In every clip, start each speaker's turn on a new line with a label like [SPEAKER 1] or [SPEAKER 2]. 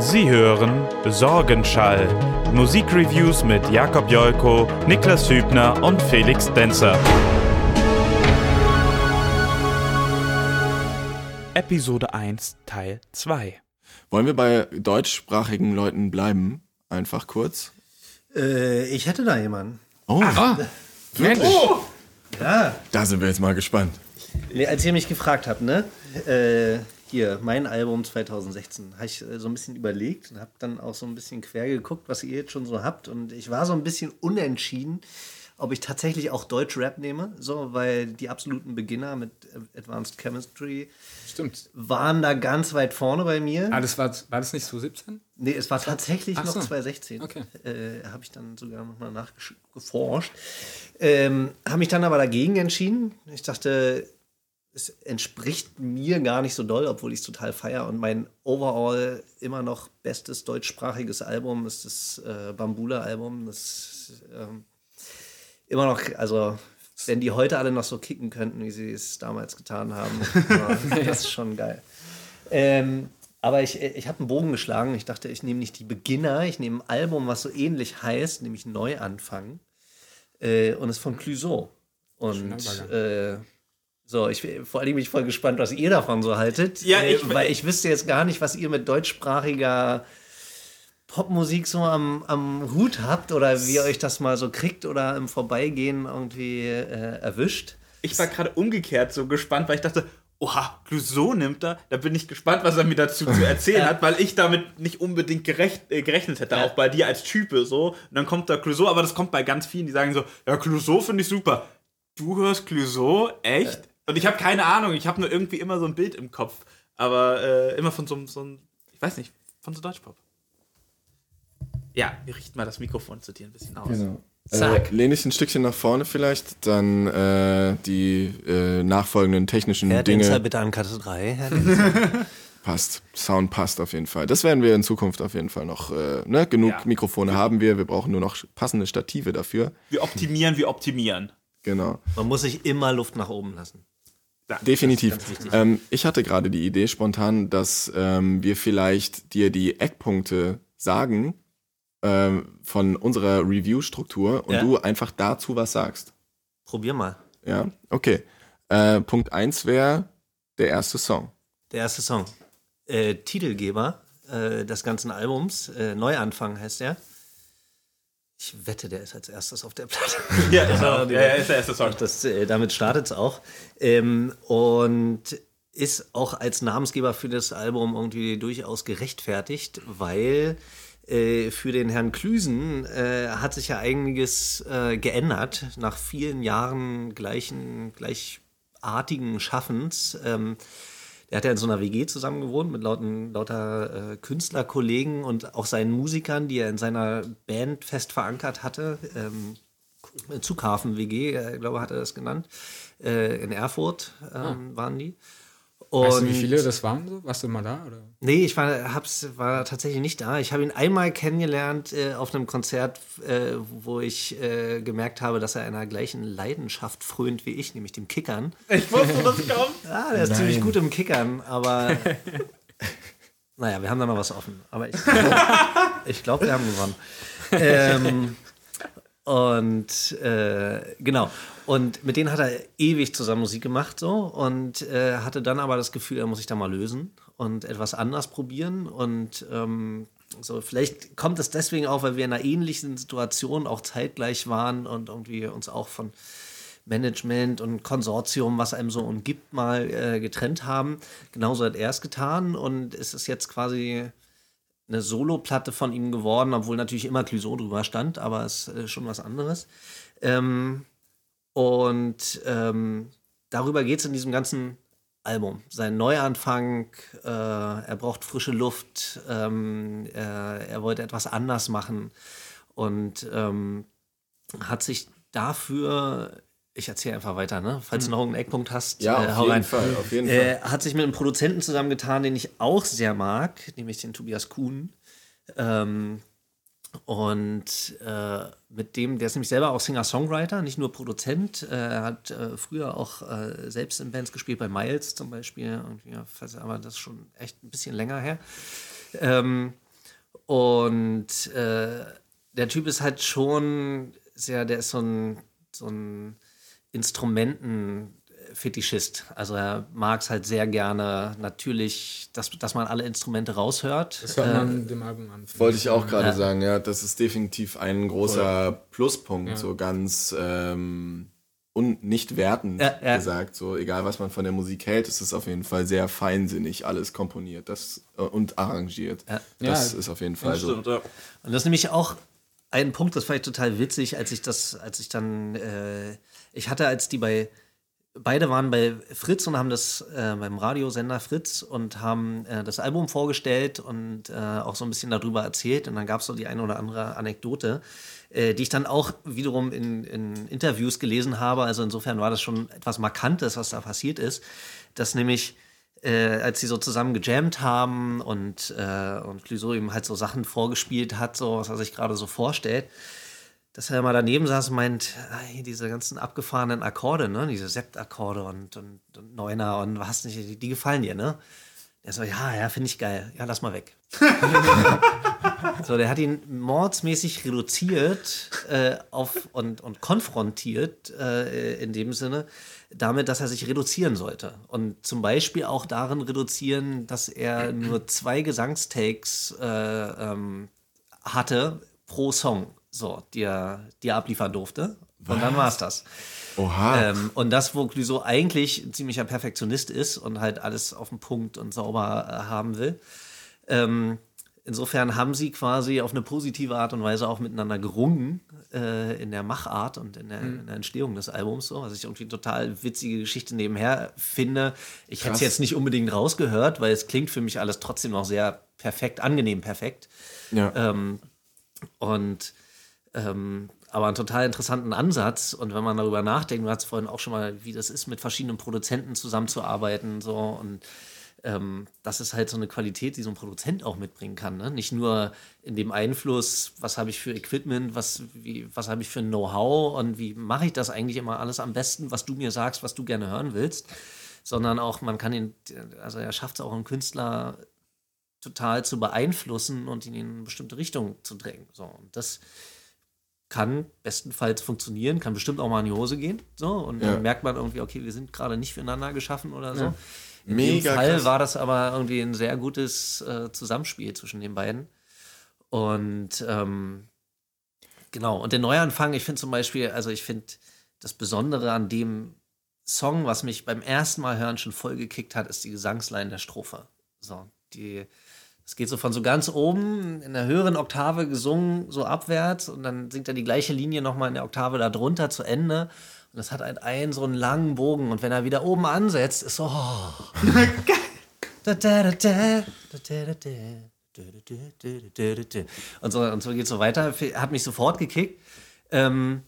[SPEAKER 1] Sie hören Sorgenschall. Musikreviews mit Jakob Jolko, Niklas Hübner und Felix Denzer. Episode 1, Teil 2.
[SPEAKER 2] Wollen wir bei deutschsprachigen Leuten bleiben? Einfach kurz.
[SPEAKER 3] Äh, ich hätte da jemanden.
[SPEAKER 2] Oh,
[SPEAKER 4] Ah, wirklich?
[SPEAKER 3] Ja.
[SPEAKER 2] da sind wir jetzt mal gespannt.
[SPEAKER 3] Als ihr mich gefragt habt, ne? Äh, hier, mein Album 2016, habe ich äh, so ein bisschen überlegt und habe dann auch so ein bisschen quer geguckt, was ihr jetzt schon so habt. Und ich war so ein bisschen unentschieden, ob ich tatsächlich auch Deutsch-Rap nehme, so, weil die absoluten Beginner mit Advanced Chemistry
[SPEAKER 4] Stimmt.
[SPEAKER 3] waren da ganz weit vorne bei mir.
[SPEAKER 4] Ah, das war, war das nicht so 17?
[SPEAKER 3] Nee, es war tatsächlich
[SPEAKER 4] Ach
[SPEAKER 3] noch
[SPEAKER 4] so.
[SPEAKER 3] 2016.
[SPEAKER 4] Okay.
[SPEAKER 3] Äh, habe ich dann sogar nochmal nachgeforscht. Ähm, habe mich dann aber dagegen entschieden. Ich dachte, es entspricht mir gar nicht so doll, obwohl ich es total feier. Und mein overall immer noch bestes deutschsprachiges Album ist das äh, Bambula-Album. Das ähm, immer noch, also wenn die heute alle noch so kicken könnten, wie sie es damals getan haben, das ist schon geil. Ähm, aber ich, ich habe einen Bogen geschlagen. Ich dachte, ich nehme nicht die Beginner, ich nehme ein Album, was so ähnlich heißt, nämlich Neuanfang. Äh, und ist von Clouseau. Und äh, so, ich vor allem bin ich voll gespannt, was ihr davon so haltet.
[SPEAKER 1] Ja,
[SPEAKER 3] äh,
[SPEAKER 1] ich-
[SPEAKER 3] weil ich wüsste jetzt gar nicht, was ihr mit deutschsprachiger Popmusik so am, am Hut habt oder wie ihr euch das mal so kriegt oder im Vorbeigehen irgendwie äh, erwischt.
[SPEAKER 1] Ich war gerade umgekehrt so gespannt, weil ich dachte, oha, Clouseau nimmt er. Da bin ich gespannt, was er mir dazu zu erzählen hat, weil ich damit nicht unbedingt gerecht, äh, gerechnet hätte,
[SPEAKER 3] Ja.
[SPEAKER 1] auch bei dir als Type so. Und dann kommt da Clouseau, aber das kommt bei ganz vielen, die sagen so, ja, Clouseau finde ich super. Du hörst Clouseau? Echt? Und ich habe keine Ahnung, ich habe nur irgendwie immer so ein Bild im Kopf. Aber äh, immer von so, einem- so einem, ich weiß nicht, von so Deutschpop. Ja, wir richten mal das Mikrofon zu dir ein bisschen aus.
[SPEAKER 2] Genau.
[SPEAKER 3] Zack.
[SPEAKER 2] Äh, lehne ich ein Stückchen nach vorne vielleicht, dann äh, die äh, nachfolgenden technischen
[SPEAKER 3] Herr
[SPEAKER 2] Dinge.
[SPEAKER 3] Denzer, bitte an Karte 3. Herr Denzer.
[SPEAKER 2] Passt. Sound passt auf jeden Fall. Das werden wir in Zukunft auf jeden Fall noch. Äh, ne? Genug
[SPEAKER 1] Ja.
[SPEAKER 2] Mikrofone haben wir. Wir brauchen nur noch passende Stative dafür.
[SPEAKER 1] Wir optimieren, wir optimieren.
[SPEAKER 2] Genau.
[SPEAKER 3] Man muss sich immer Luft nach oben lassen.
[SPEAKER 2] Definitiv. Ähm, ich hatte gerade die Idee spontan, dass ähm, wir vielleicht dir die Eckpunkte sagen ähm, von unserer Review-Struktur und
[SPEAKER 3] Ja.
[SPEAKER 2] du einfach dazu was sagst.
[SPEAKER 3] Probier mal.
[SPEAKER 2] Ja, okay. Äh, Punkt 1 wäre der erste Song.
[SPEAKER 3] Der erste Song. Äh, Titelgeber äh, des ganzen Albums. Äh, Neuanfang heißt der. Ich wette, der ist als erstes auf der Platte.
[SPEAKER 1] Ja, ist er auch.
[SPEAKER 3] die-
[SPEAKER 1] Ja, ja, ist der erste Song.
[SPEAKER 3] Das, äh, damit startet es auch. Ähm, und ist auch als Namensgeber für das Album irgendwie durchaus gerechtfertigt, weil äh, für den Herrn Klüsen äh, hat sich ja einiges äh, geändert nach vielen Jahren gleichen, gleichartigen Schaffens. Ähm, er hat ja in so einer WG zusammen gewohnt mit lauten, lauter äh, Künstlerkollegen und auch seinen Musikern, die er in seiner Band fest verankert hatte. Ähm, Zughafen WG, äh, glaube hat er das genannt. Äh, in Erfurt ähm, waren die. Und
[SPEAKER 4] Weißt du, wie viele das waren? So? Warst du mal da? Oder?
[SPEAKER 3] Nee, ich war, hab's, war tatsächlich nicht da. Ich habe ihn einmal kennengelernt äh, auf einem Konzert, äh, wo ich äh, gemerkt habe, dass er einer gleichen Leidenschaft frönt wie ich, nämlich dem Kickern.
[SPEAKER 1] Ich wusste, dass kommt.
[SPEAKER 3] Ah, der ist ziemlich gut im Kickern, aber naja, wir haben da noch was offen. Aber ich, ich glaube, wir haben gewonnen. Ähm, und äh, genau. Und mit denen hat er ewig zusammen Musik gemacht so und äh, hatte dann aber das Gefühl, er muss sich da mal lösen und etwas anders probieren. Und ähm, so, vielleicht kommt es deswegen auch, weil wir in einer ähnlichen Situation auch zeitgleich waren und irgendwie uns auch von Management und Konsortium, was einem so umgibt, mal äh, getrennt haben. Genauso hat er es getan und es ist jetzt quasi eine Solo-Platte von ihm geworden, obwohl natürlich immer Clouseau drüber stand, aber es ist äh, schon was anderes. Ähm, und ähm, darüber geht es in diesem ganzen Album. Sein Neuanfang, äh, er braucht frische Luft, ähm, er, er wollte etwas anders machen und ähm, hat sich dafür, ich erzähle einfach weiter, ne? falls du noch irgendeinen Eckpunkt hast,
[SPEAKER 2] Ja,
[SPEAKER 3] äh,
[SPEAKER 2] auf jeden
[SPEAKER 3] rein.
[SPEAKER 2] Fall, auf jeden
[SPEAKER 3] Äh,
[SPEAKER 2] Fall.
[SPEAKER 3] hat sich mit einem Produzenten zusammengetan, den ich auch sehr mag, nämlich den Tobias Kuhn. Ähm, und äh, mit dem, der ist nämlich selber auch Singer-Songwriter, nicht nur Produzent. Äh, Er hat äh, früher auch äh, selbst in Bands gespielt, bei Miles zum Beispiel. Ja, aber das ist schon echt ein bisschen länger her. Ähm, Und äh, der Typ ist halt schon sehr, der ist so ein, so ein Instrumentenfetischist. Also er mag es halt sehr gerne, natürlich, dass, dass man alle Instrumente raushört.
[SPEAKER 4] Das hört man dem Album an.
[SPEAKER 2] Wollte ich auch gerade
[SPEAKER 3] Ja.
[SPEAKER 2] sagen, ja, das ist definitiv ein großer Pluspunkt, so ganz ähm, und nicht wertend
[SPEAKER 3] Ja, ja.
[SPEAKER 2] gesagt. So, egal was man von der Musik hält, es ist auf jeden Fall sehr feinsinnig alles komponiert das, äh, und arrangiert.
[SPEAKER 3] Ja.
[SPEAKER 2] Das
[SPEAKER 4] Ja,
[SPEAKER 2] ist auf jeden Fall so.
[SPEAKER 1] Stimmt, ja.
[SPEAKER 3] Und das ist nämlich auch ein Punkt, das fand ich total witzig, als ich das, als ich dann, äh, ich hatte, als die bei, beide waren bei Fritz und haben das äh, beim Radiosender Fritz und haben äh, das Album vorgestellt und äh, auch so ein bisschen darüber erzählt. Und dann gab es so die eine oder andere Anekdote, äh, die ich dann auch wiederum in, in Interviews gelesen habe. Also insofern war das schon etwas Markantes, was da passiert ist, dass nämlich äh, als sie so zusammen gejammt haben und, äh, und ihm halt so Sachen vorgespielt hat, so was er sich gerade so vorstellt, dass er mal daneben saß und meint, ah, hier diese ganzen abgefahrenen Akkorde, ne, diese Septakkorde und, und, und Neuner und was nicht, die, die gefallen dir, ne? Er so, ja, ja, finde ich geil. Ja, lass mal weg. so, der hat ihn mordsmäßig reduziert äh, auf und, und konfrontiert äh, in dem Sinne damit, dass er sich reduzieren sollte. Und zum Beispiel auch darin reduzieren, dass er nur zwei Gesangstakes äh, ähm, hatte pro Song, so, die die er abliefern durfte. Und dann war es das.
[SPEAKER 2] Oha.
[SPEAKER 3] Ähm, und das, wo Clouseau eigentlich ein ziemlicher Perfektionist ist und halt alles auf den Punkt und sauber äh, haben will. Ähm, insofern haben sie quasi auf eine positive Art und Weise auch miteinander gerungen äh, in der Machart und in der, in der Entstehung des Albums, so, was ich irgendwie eine total witzige Geschichte nebenher finde. Ich hätte es jetzt nicht unbedingt rausgehört, weil es klingt für mich alles trotzdem noch sehr perfekt, angenehm perfekt.
[SPEAKER 2] ja.
[SPEAKER 3] Ähm, und ähm, aber einen total interessanten Ansatz. Und wenn man darüber nachdenkt, du hast vorhin auch schon mal, wie das ist, mit verschiedenen Produzenten zusammenzuarbeiten, so und ähm, das ist halt so eine Qualität, die so ein Produzent auch mitbringen kann. Ne? Nicht nur in dem Einfluss, was habe ich für Equipment, was, was habe ich für Know-how und wie mache ich das eigentlich immer alles am besten, was du mir sagst, was du gerne hören willst, sondern auch, man kann ihn, also er schafft es auch, einen Künstler total zu beeinflussen und ihn in eine bestimmte Richtung zu drängen. So, und das kann bestenfalls funktionieren, kann bestimmt auch mal in die Hose gehen. So, und
[SPEAKER 2] Ja.
[SPEAKER 3] dann merkt man irgendwie, okay, wir sind gerade nicht füreinander geschaffen oder so. In
[SPEAKER 2] Mega
[SPEAKER 3] dem Fall
[SPEAKER 2] krass.
[SPEAKER 3] war das aber irgendwie ein sehr gutes äh, Zusammenspiel zwischen den beiden. Und ähm, genau, und der Neuanfang, ich finde zum Beispiel, also ich finde das Besondere an dem Song, was mich beim ersten Mal hören schon voll gekickt hat, ist die Gesangsline der Strophe. So, die, es geht so von so ganz oben in der höheren Oktave gesungen, so abwärts und dann singt er die gleiche Linie nochmal in der Oktave da drunter zu Ende. Und das hat halt einen so einen langen Bogen und wenn er wieder oben ansetzt, ist so. Und so, und so geht es so weiter. Hat mich sofort gekickt. Ähm,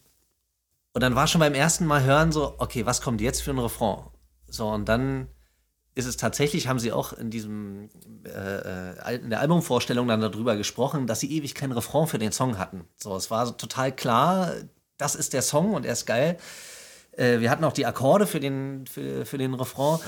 [SPEAKER 3] und dann war schon beim ersten Mal hören so, okay, was kommt jetzt für ein Refrain? So, und dann ist es tatsächlich, haben sie auch in diesem, äh, äh, in der Albumvorstellung dann darüber gesprochen, dass sie ewig kein Refrain für den Song hatten. So, es war total klar, das ist der Song und er ist geil. Äh, wir hatten auch die Akkorde für den, für, für den Refrain.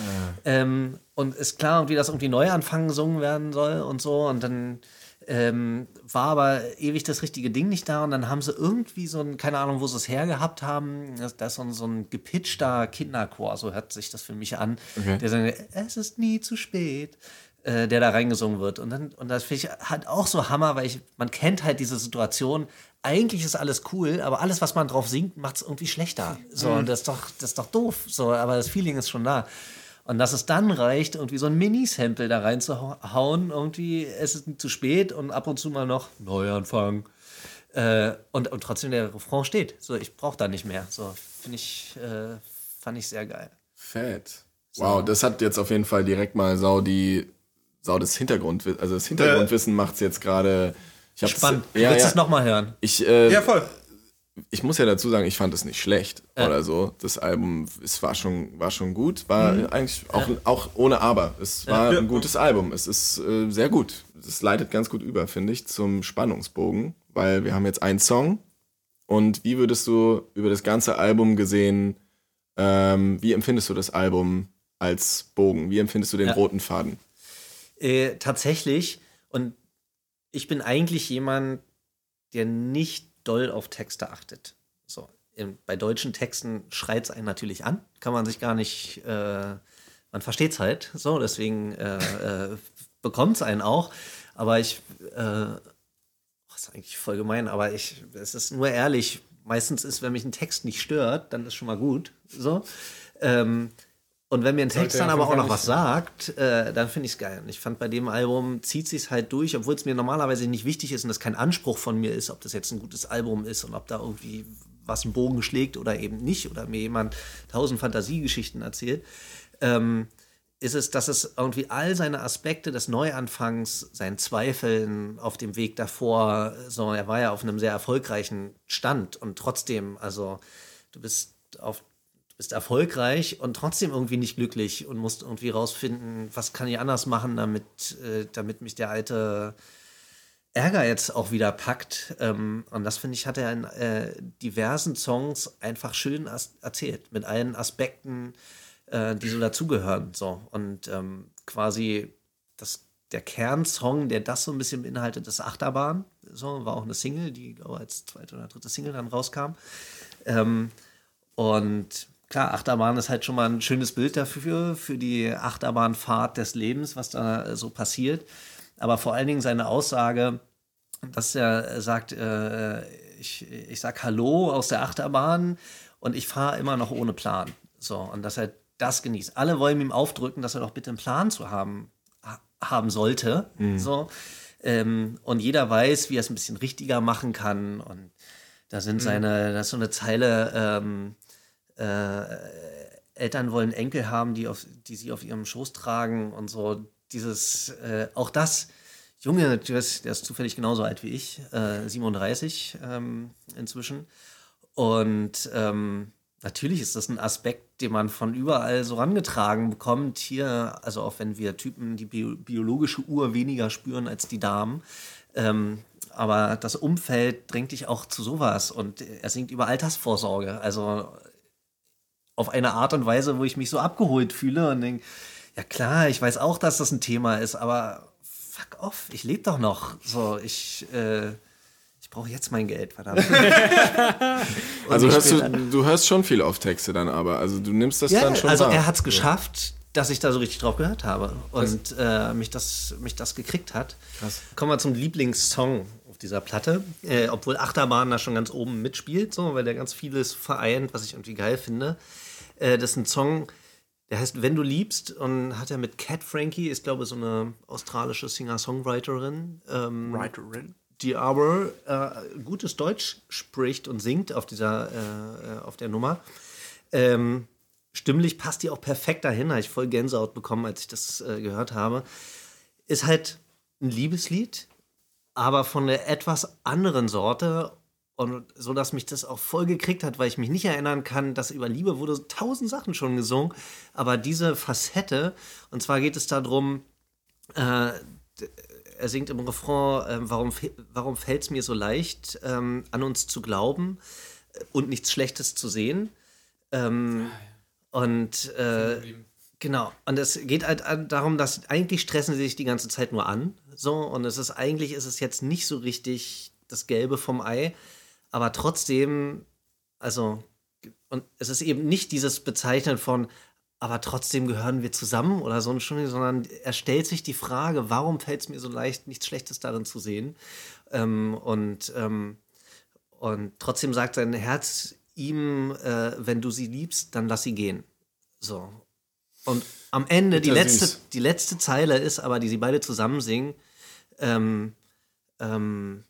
[SPEAKER 3] Ähm, und ist klar, wie das irgendwie neu anfangen gesungen werden soll und so. Und dann ähm, war aber ewig das richtige Ding nicht da. Und dann haben sie irgendwie so ein, keine Ahnung, wo sie es hergehabt haben, da da ist so ein, so ein gepitchter Kinderchor, so hört sich das für mich an.
[SPEAKER 2] Okay.
[SPEAKER 3] Der sagt, es ist nie zu spät. Äh, der da reingesungen wird. Und, dann, und das finde ich halt auch so Hammer, weil ich, man kennt halt diese Situation. Eigentlich ist alles cool, aber alles, was man drauf singt, macht es irgendwie schlechter. So, und das ist doch, das ist doch doof. So, aber das Feeling ist schon da. Und dass es dann reicht, irgendwie so ein Mini-Sample da reinzuhauen, irgendwie, es ist nicht zu spät und ab und zu mal noch Neuanfang. Äh, und, und trotzdem der Refrain steht. So, ich brauche da nicht mehr. So, finde ich, äh, fand ich sehr geil.
[SPEAKER 2] Fett. Wow, das hat jetzt auf jeden Fall direkt mal Sau die Sau das Hintergrundwissen, also das Hintergrundwissen macht's jetzt gerade. Ich hab's-
[SPEAKER 3] Spannend.
[SPEAKER 2] Ja,
[SPEAKER 3] Willst du
[SPEAKER 2] ja.
[SPEAKER 3] es nochmal hören?
[SPEAKER 2] Ich, äh,
[SPEAKER 1] Ja, voll.
[SPEAKER 2] Ich muss ja dazu sagen, ich fand es nicht schlecht oder so. Das Album, es war schon, war schon gut, war eigentlich auch, auch ohne Aber. Es war
[SPEAKER 1] Ja.
[SPEAKER 2] ein gutes Album. Es ist äh, sehr gut. Es leitet ganz gut über, finde ich, zum Spannungsbogen, weil wir haben jetzt einen Song. Und wie würdest du über das ganze Album gesehen, ähm, wie empfindest du das Album als Bogen? Wie empfindest du den
[SPEAKER 3] Ja.
[SPEAKER 2] roten Faden?
[SPEAKER 3] Äh, tatsächlich, und ich bin eigentlich jemand, der nicht doll auf Texte achtet. So, bei deutschen Texten schreit es einen natürlich an, kann man sich gar nicht, äh, man versteht es halt, so, deswegen äh, äh, bekommt es einen auch. Aber ich, äh, das ist eigentlich voll gemein, aber ich, es ist nur ehrlich, meistens ist, wenn mich ein Text nicht stört, dann ist schon mal gut, so. Ähm, und wenn mir ein Text dann aber auch noch was sagt, äh, dann finde ich es geil. Und ich fand bei dem Album zieht sich halt durch, obwohl es mir normalerweise nicht wichtig ist und das kein Anspruch von mir ist, ob das jetzt ein gutes Album ist und ob da irgendwie was einen Bogen schlägt oder eben nicht oder mir jemand tausend Fantasiegeschichten erzählt. Ähm, ist es, dass es irgendwie all seine Aspekte des Neuanfangs, seinen Zweifeln auf dem Weg davor, so, er war ja auf einem sehr erfolgreichen Stand und trotzdem, also du bist auf du bist erfolgreich und trotzdem irgendwie nicht glücklich und musst irgendwie rausfinden, was kann ich anders machen, damit, äh, damit mich der alte Ärger jetzt auch wieder packt. Ähm, und das finde ich, hat er in äh, diversen Songs einfach schön erzählt, mit allen Aspekten, äh, die so dazugehören. So. Und ähm, quasi das, der Kernsong, der das so ein bisschen beinhaltet, ist Achterbahn. So, war auch eine Single, die glaube als zweite oder dritte Single dann rauskam. Ähm, und klar, Achterbahn ist halt schon mal ein schönes Bild dafür, für die Achterbahnfahrt des Lebens, was da äh, so passiert. Aber vor allen Dingen seine Aussage, dass er sagt, äh, ich, ich sag Hallo aus der Achterbahn und ich fahre immer noch ohne Plan. So, und dass er das genießt. Alle wollen ihm aufdrücken, dass er doch bitte einen Plan zu haben, ha haben sollte. So. Ähm, und jeder weiß, wie er es ein bisschen richtiger machen kann. Und da sind seine, da ist so eine Zeile, ähm, äh, Eltern wollen Enkel haben, die, auf, die sie auf ihrem Schoß tragen und so. Dieses, äh, auch das, Junge, der ist, der ist zufällig genauso alt wie ich, äh, 37 ähm, inzwischen. Und ähm, natürlich ist das ein Aspekt, den man von überall so rangetragen bekommt. Hier, also auch wenn wir Typen die bio biologische Uhr weniger spüren als die Damen. Ähm, aber das Umfeld drängt dich auch zu sowas. Und er singt über Altersvorsorge. Also auf eine Art und Weise, wo ich mich so abgeholt fühle und denke, ja klar, ich weiß auch, dass das ein Thema ist, aber fuck off, ich lebe doch noch. So, ich, äh, ich brauche jetzt mein Geld, verdammt.
[SPEAKER 2] Also hörst du, du hörst schon viel auf Texte dann aber. Also du nimmst das
[SPEAKER 3] Ja,
[SPEAKER 2] dann schon
[SPEAKER 3] also
[SPEAKER 2] wahr.
[SPEAKER 3] er hat es geschafft, dass ich da so richtig drauf gehört habe und äh, mich, das, mich das gekriegt hat.
[SPEAKER 2] Krass.
[SPEAKER 3] Kommen wir zum Lieblingssong auf dieser Platte, äh, obwohl Achterbahn da schon ganz oben mitspielt, so, weil der ganz vieles vereint, was ich irgendwie geil finde. Äh, das ist ein Song, der heißt Wenn du liebst und hat er mit Cat Frankie, ist glaube ich so eine australische Singer-Songwriterin. Ähm,
[SPEAKER 1] Writerin.
[SPEAKER 3] die aber äh, gutes Deutsch spricht und singt auf dieser äh, äh, auf der Nummer. Ähm, stimmlich passt die auch perfekt dahin, habe ich voll Gänsehaut bekommen, als ich das äh, gehört habe. Ist halt ein Liebeslied, aber von der etwas anderen Sorte und so, dass mich das auch voll gekriegt hat, weil ich mich nicht erinnern kann, dass über Liebe wurde tausend Sachen schon gesungen, aber diese Facette, und zwar geht es darum, äh, er singt im Refrain, äh, warum, warum fällt es mir so leicht, ähm, an uns zu glauben äh, und nichts Schlechtes zu sehen. Ähm, Und äh, genau, und es geht halt darum, dass eigentlich stressen sie sich die ganze Zeit nur an. So, und es ist eigentlich ist es jetzt nicht so richtig das Gelbe vom Ei, aber trotzdem, also, und es ist eben nicht dieses Bezeichnen von, aber trotzdem gehören wir zusammen oder so, Entschuldigung, sondern er stellt sich die Frage, warum fällt es mir so leicht, nichts Schlechtes darin zu sehen? Ähm, und, ähm, und trotzdem sagt sein Herz ihm, äh, wenn du sie liebst, dann lass sie gehen. So. Und am Ende, die letzte,
[SPEAKER 2] süß.
[SPEAKER 3] die letzte Zeile ist aber, die sie beide zusammen singen, ähm, ähm,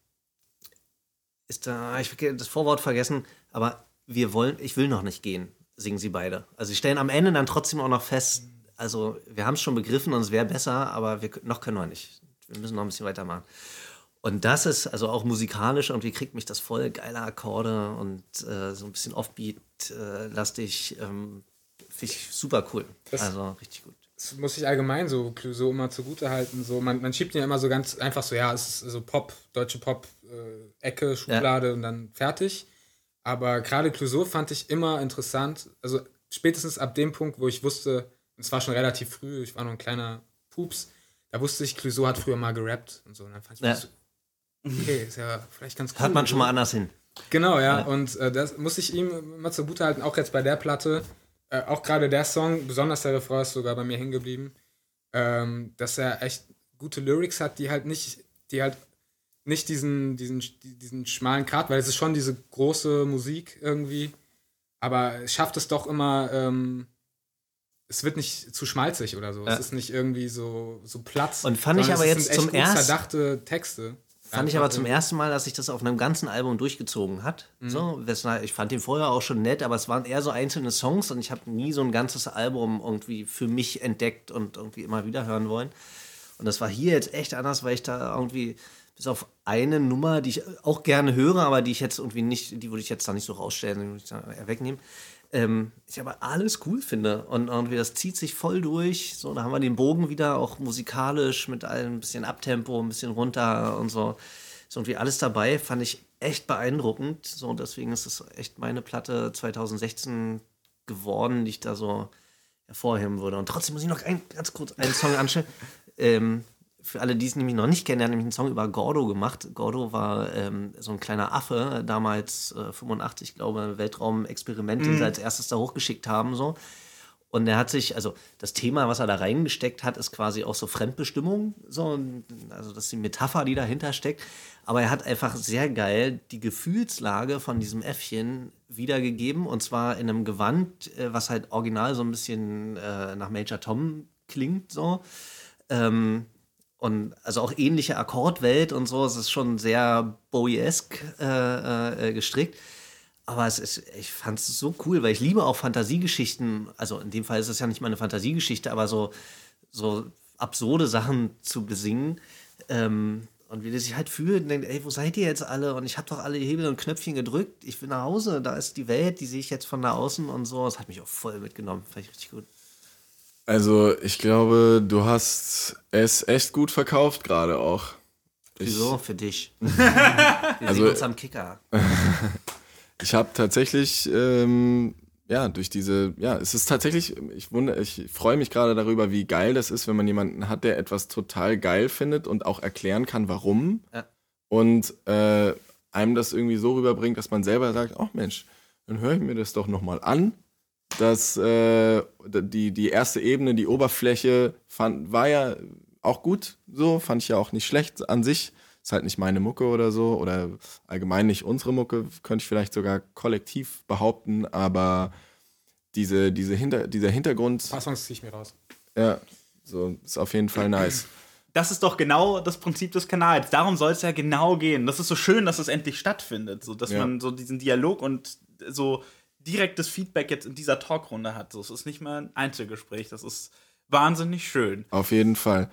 [SPEAKER 3] ist da, ich habe das Vorwort vergessen, aber wir wollen, ich will noch nicht gehen, singen sie beide. Also sie stellen am Ende dann trotzdem auch noch fest, also wir haben es schon begriffen und es wäre besser, aber wir, noch können wir nicht. Wir müssen noch ein bisschen weitermachen. Und das ist also auch musikalisch und wie kriegt mich das voll geile Akkorde und äh, so ein bisschen Offbeat-lastig. ähm, Finde ich super cool.
[SPEAKER 4] Das-
[SPEAKER 3] also richtig gut.
[SPEAKER 4] Das muss ich allgemein so Clouseau immer zugute halten. So, man, man schiebt ihn ja immer so ganz einfach so, ja, es ist so Pop, deutsche Pop-Ecke, Schublade und dann fertig. Aber gerade Clouseau fand ich immer interessant. Also spätestens ab dem Punkt, wo ich wusste, und es war schon relativ früh, ich war noch ein kleiner Pups, da wusste ich, Clouseau hat früher mal gerappt und so. Und dann fand ich
[SPEAKER 3] Ja.
[SPEAKER 4] das okay, ist ja vielleicht ganz cool.
[SPEAKER 3] Hört man schon mal anders hin.
[SPEAKER 4] Genau, ja. Und äh, das muss ich ihm mal zugute halten, auch jetzt bei der Platte. Äh, auch gerade der Song, besonders der Refrain ist sogar bei mir hängen geblieben, ähm, dass er echt gute Lyrics hat, die halt nicht, die halt nicht diesen, diesen, diesen schmalen Grat, weil es ist schon diese große Musik irgendwie, aber es schafft es doch immer, ähm, es wird nicht zu schmalzig oder so. Ja. Es ist nicht irgendwie so, so Platz.
[SPEAKER 3] Und fand ich aber jetzt zum ersten.
[SPEAKER 4] verdachte Texte.
[SPEAKER 3] Fand ich aber zum ersten Mal, dass sich das auf einem ganzen Album durchgezogen hat. Mhm. So, ich fand den vorher auch schon nett, aber es waren eher so einzelne Songs und ich habe nie so ein ganzes Album irgendwie für mich entdeckt und irgendwie immer wieder hören wollen. Und das war hier jetzt echt anders, weil ich da irgendwie bis auf eine Nummer, die ich auch gerne höre, aber die ich jetzt irgendwie nicht, die würde ich jetzt da nicht so rausstellen, die würde ich da wegnehmen. Ähm, ich aber alles cool finde und irgendwie das zieht sich voll durch. So, da haben wir den Bogen wieder, auch musikalisch mit allem ein bisschen Abtempo, ein bisschen runter und so. Ist irgendwie alles dabei, fand ich echt beeindruckend. So, deswegen ist es echt meine Platte 2016 geworden, die ich da so hervorheben würde. Und trotzdem muss ich noch ein, ganz kurz einen Song anstellen. Ähm, für alle, die es nämlich noch nicht kennen, der hat nämlich einen Song über Gordo gemacht. Gordo war ähm, so ein kleiner Affe, damals äh, 85, glaube ich, Weltraumexperiment, mhm. den sie als erstes da hochgeschickt haben. So. Und er hat sich, also das Thema, was er da reingesteckt hat, ist quasi auch so Fremdbestimmung, so, also das ist die Metapher, die dahinter steckt. Aber er hat einfach sehr geil die Gefühlslage von diesem Äffchen wiedergegeben und zwar in einem Gewand, äh, was halt original so ein bisschen äh, nach Major Tom klingt, so. Ähm, und also auch ähnliche Akkordwelt und so. Es ist schon sehr Bowie-esque äh, äh, gestrickt. Aber es ist, ich fand es so cool, weil ich liebe auch Fantasiegeschichten. Also in dem Fall ist es ja nicht mal eine Fantasiegeschichte, aber so, so absurde Sachen zu besingen. Ähm, und wie der sich halt fühlt und denkt, ey, wo seid ihr jetzt alle? Und ich habe doch alle Hebel und Knöpfchen gedrückt. Ich will nach Hause, da ist die Welt, die sehe ich jetzt von da außen und so. Das hat mich auch voll mitgenommen. Fand ich richtig gut.
[SPEAKER 2] Also, ich glaube, du hast es echt gut verkauft gerade auch.
[SPEAKER 3] Wieso? Für dich. Wir also, sehen uns am Kicker.
[SPEAKER 2] ich habe tatsächlich, ähm, ja, durch diese, ja, es ist tatsächlich, ich wundere, ich freue mich gerade darüber, wie geil das ist, wenn man jemanden hat, der etwas total geil findet und auch erklären kann, warum. Ja. Und äh, einem das irgendwie so rüberbringt, dass man selber sagt, ach oh Mensch, dann höre ich mir das doch nochmal an dass äh, die, die erste Ebene, die Oberfläche, fand, war ja auch gut, so, fand ich ja auch nicht schlecht an sich. Ist halt nicht meine Mucke oder so, oder allgemein nicht unsere Mucke, könnte ich vielleicht sogar kollektiv behaupten, aber diese, diese Hinter, dieser Hintergrund.
[SPEAKER 4] Ein paar ziehe ich mir raus.
[SPEAKER 2] Ja, so, ist auf jeden Fall nice.
[SPEAKER 1] Das ist doch genau das Prinzip des Kanals. Darum soll es ja genau gehen. Das ist so schön, dass es endlich stattfindet. So, dass ja. man so diesen Dialog und so direktes Feedback jetzt in dieser Talkrunde hat. So, es ist nicht mehr ein Einzelgespräch, das ist wahnsinnig schön.
[SPEAKER 2] Auf jeden Fall.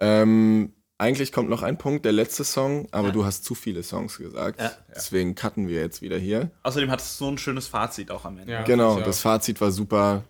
[SPEAKER 2] Ähm, eigentlich kommt noch ein Punkt, der letzte Song, aber ja. du hast zu viele Songs gesagt. Ja. Deswegen cutten wir jetzt wieder hier.
[SPEAKER 1] Außerdem hat es so ein schönes Fazit auch am Ende.
[SPEAKER 2] Ja, genau, das Fazit war super.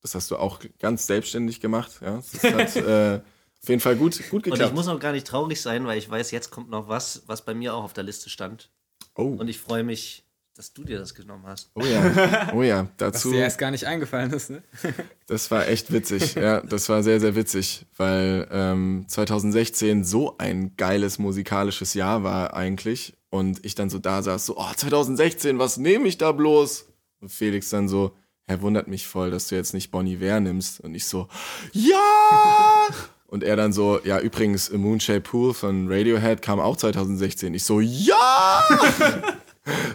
[SPEAKER 2] Das hast du auch ganz selbstständig gemacht. Ja, das hat äh, auf jeden Fall gut, gut geklappt.
[SPEAKER 3] Und ich muss auch gar nicht traurig sein, weil ich weiß, jetzt kommt noch was, was bei mir auch auf der Liste stand. Oh. Und ich freue mich dass du dir das genommen hast.
[SPEAKER 2] Oh ja, oh ja, dazu.
[SPEAKER 4] Was dir erst gar nicht eingefallen ist, ne?
[SPEAKER 2] das war echt witzig, ja, das war sehr, sehr witzig, weil ähm, 2016 so ein geiles musikalisches Jahr war eigentlich und ich dann so da saß, so, oh, 2016, was nehme ich da bloß? Und Felix dann so, er wundert mich voll, dass du jetzt nicht Bonnie Ware nimmst. Und ich so, ja! Und er dann so, ja, übrigens, Moonshade Pool von Radiohead kam auch 2016. Ich so, ja!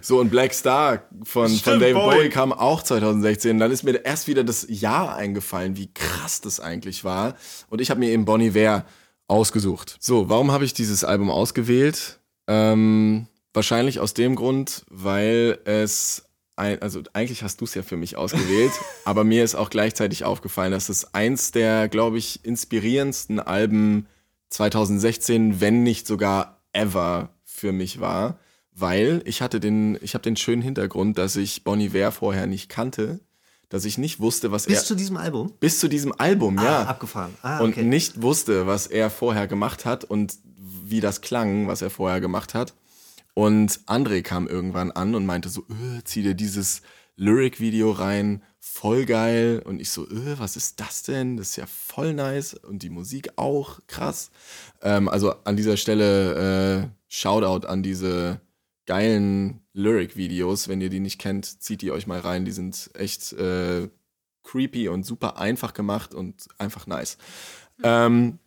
[SPEAKER 2] So, und Black Star von, Stimmt, von David Bowie. Bowie kam auch 2016. Dann ist mir erst wieder das Jahr eingefallen, wie krass das eigentlich war. Und ich habe mir eben Bonnie Ware ausgesucht. So, warum habe ich dieses Album ausgewählt? Ähm, wahrscheinlich aus dem Grund, weil es ein, also eigentlich hast du es ja für mich ausgewählt, aber mir ist auch gleichzeitig aufgefallen, dass es eins der, glaube ich, inspirierendsten Alben 2016, wenn nicht sogar ever für mich war weil ich hatte den, ich habe den schönen Hintergrund, dass ich Bonnie Iver vorher nicht kannte, dass ich nicht wusste, was
[SPEAKER 3] bis
[SPEAKER 2] er
[SPEAKER 3] bis zu diesem Album
[SPEAKER 2] bis zu diesem Album,
[SPEAKER 3] ah,
[SPEAKER 2] ja,
[SPEAKER 3] abgefahren ah,
[SPEAKER 2] okay. und nicht wusste, was er vorher gemacht hat und wie das klang, was er vorher gemacht hat. Und André kam irgendwann an und meinte so, öh, zieh dir dieses Lyric-Video rein, voll geil. Und ich so, öh, was ist das denn? Das ist ja voll nice. Und die Musik auch, krass. Ähm, also an dieser Stelle äh, Shoutout an diese geilen Lyric-Videos. Wenn ihr die nicht kennt, zieht die euch mal rein. Die sind echt äh, creepy und super einfach gemacht und einfach nice. Ähm,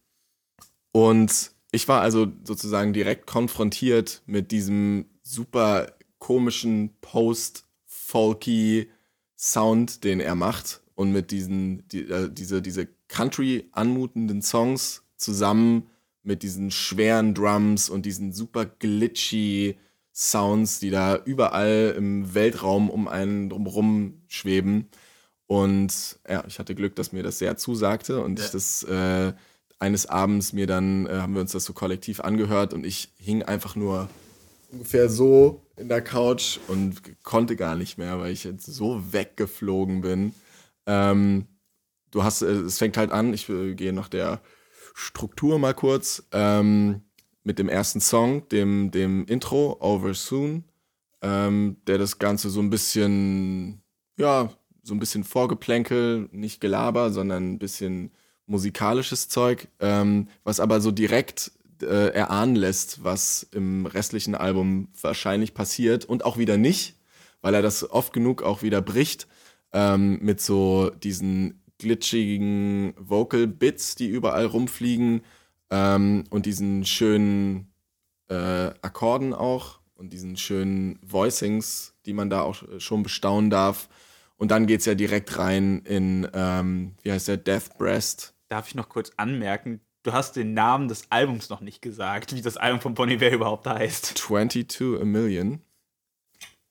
[SPEAKER 2] und ich war also sozusagen direkt konfrontiert mit diesem super komischen Post-Folky Sound, den er macht und mit diesen die, äh, diese diese Country anmutenden Songs zusammen mit diesen schweren Drums und diesen super glitchy Sounds, die da überall im Weltraum um einen drumherum schweben. Und ja, ich hatte Glück, dass mir das sehr zusagte und ja. ich das äh, eines Abends mir dann, äh, haben wir uns das so kollektiv angehört und ich hing einfach nur ungefähr so in der Couch und konnte gar nicht mehr, weil ich jetzt so weggeflogen bin. Ähm, du hast, äh, es fängt halt an, ich äh, gehe nach der Struktur mal kurz, ähm, mit dem ersten Song, dem, dem Intro, Over Soon, ähm, der das Ganze so ein bisschen, ja, so ein bisschen Vorgeplänkel, nicht Gelaber, sondern ein bisschen musikalisches Zeug, ähm, was aber so direkt äh, erahnen lässt, was im restlichen Album wahrscheinlich passiert und auch wieder nicht, weil er das oft genug auch wieder bricht ähm, mit so diesen glitschigen Vocal Bits, die überall rumfliegen ähm, und diesen schönen äh, Akkorden auch und diesen schönen Voicings, die man da auch schon bestaunen darf. Und dann geht es ja direkt rein in, ähm, wie heißt der, Death Breast.
[SPEAKER 1] Darf ich noch kurz anmerken, du hast den Namen des Albums noch nicht gesagt, wie das Album von Bonnie Iver überhaupt heißt.
[SPEAKER 2] 22 a Million.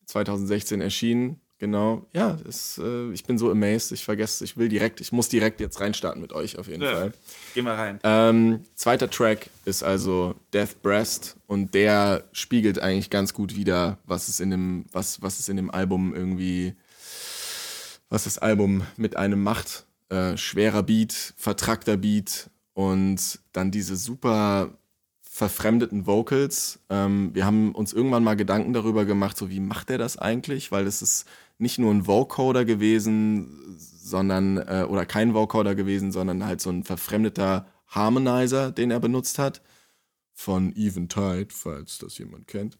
[SPEAKER 2] 2016 erschienen. Genau. Ja, es, äh, ich bin so amazed. Ich vergesse, ich will direkt, ich muss direkt jetzt reinstarten mit euch auf jeden ja. Fall.
[SPEAKER 1] Geh mal rein.
[SPEAKER 2] Ähm, zweiter Track ist also Death Breast und der spiegelt eigentlich ganz gut wieder, was es in dem, was, was es in dem Album irgendwie was das Album mit einem macht. Äh, schwerer Beat, vertrackter Beat und dann diese super verfremdeten Vocals. Ähm, wir haben uns irgendwann mal Gedanken darüber gemacht, so wie macht er das eigentlich? Weil es ist nicht nur ein Vocoder gewesen, sondern, äh, oder kein Vocoder gewesen, sondern halt so ein verfremdeter Harmonizer, den er benutzt hat. Von Eventide, falls das jemand kennt.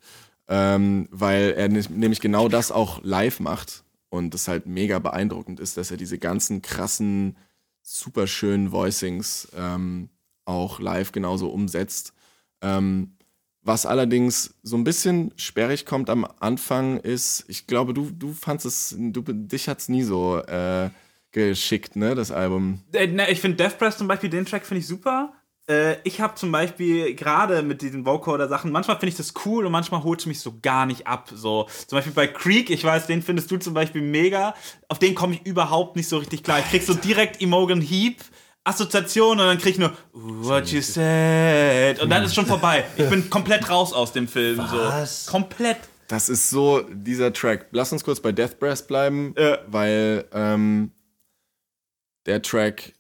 [SPEAKER 2] Ähm, weil er nämlich genau das auch live macht und das halt mega beeindruckend ist, dass er diese ganzen krassen, super schönen Voicings ähm, auch live genauso umsetzt. Ähm, was allerdings so ein bisschen sperrig kommt am Anfang ist, ich glaube, du, du fandest es, du, dich hat es nie so äh, geschickt, ne, das Album.
[SPEAKER 1] Äh, ne, ich finde Death Press zum Beispiel, den Track finde ich super. Äh, ich habe zum Beispiel gerade mit diesen Vocoder-Sachen, manchmal finde ich das cool und manchmal holt es mich so gar nicht ab. So, zum Beispiel bei Creek, ich weiß, den findest du zum Beispiel mega. Auf den komme ich überhaupt nicht so richtig klar. Ich krieg so direkt Imogen Heap. Assoziation und dann krieg ich nur What you said und dann ist schon vorbei. Ich bin komplett raus aus dem Film. Was? So. Komplett.
[SPEAKER 2] Das ist so dieser Track. Lass uns kurz bei Death Breath bleiben, ja. weil ähm, der Track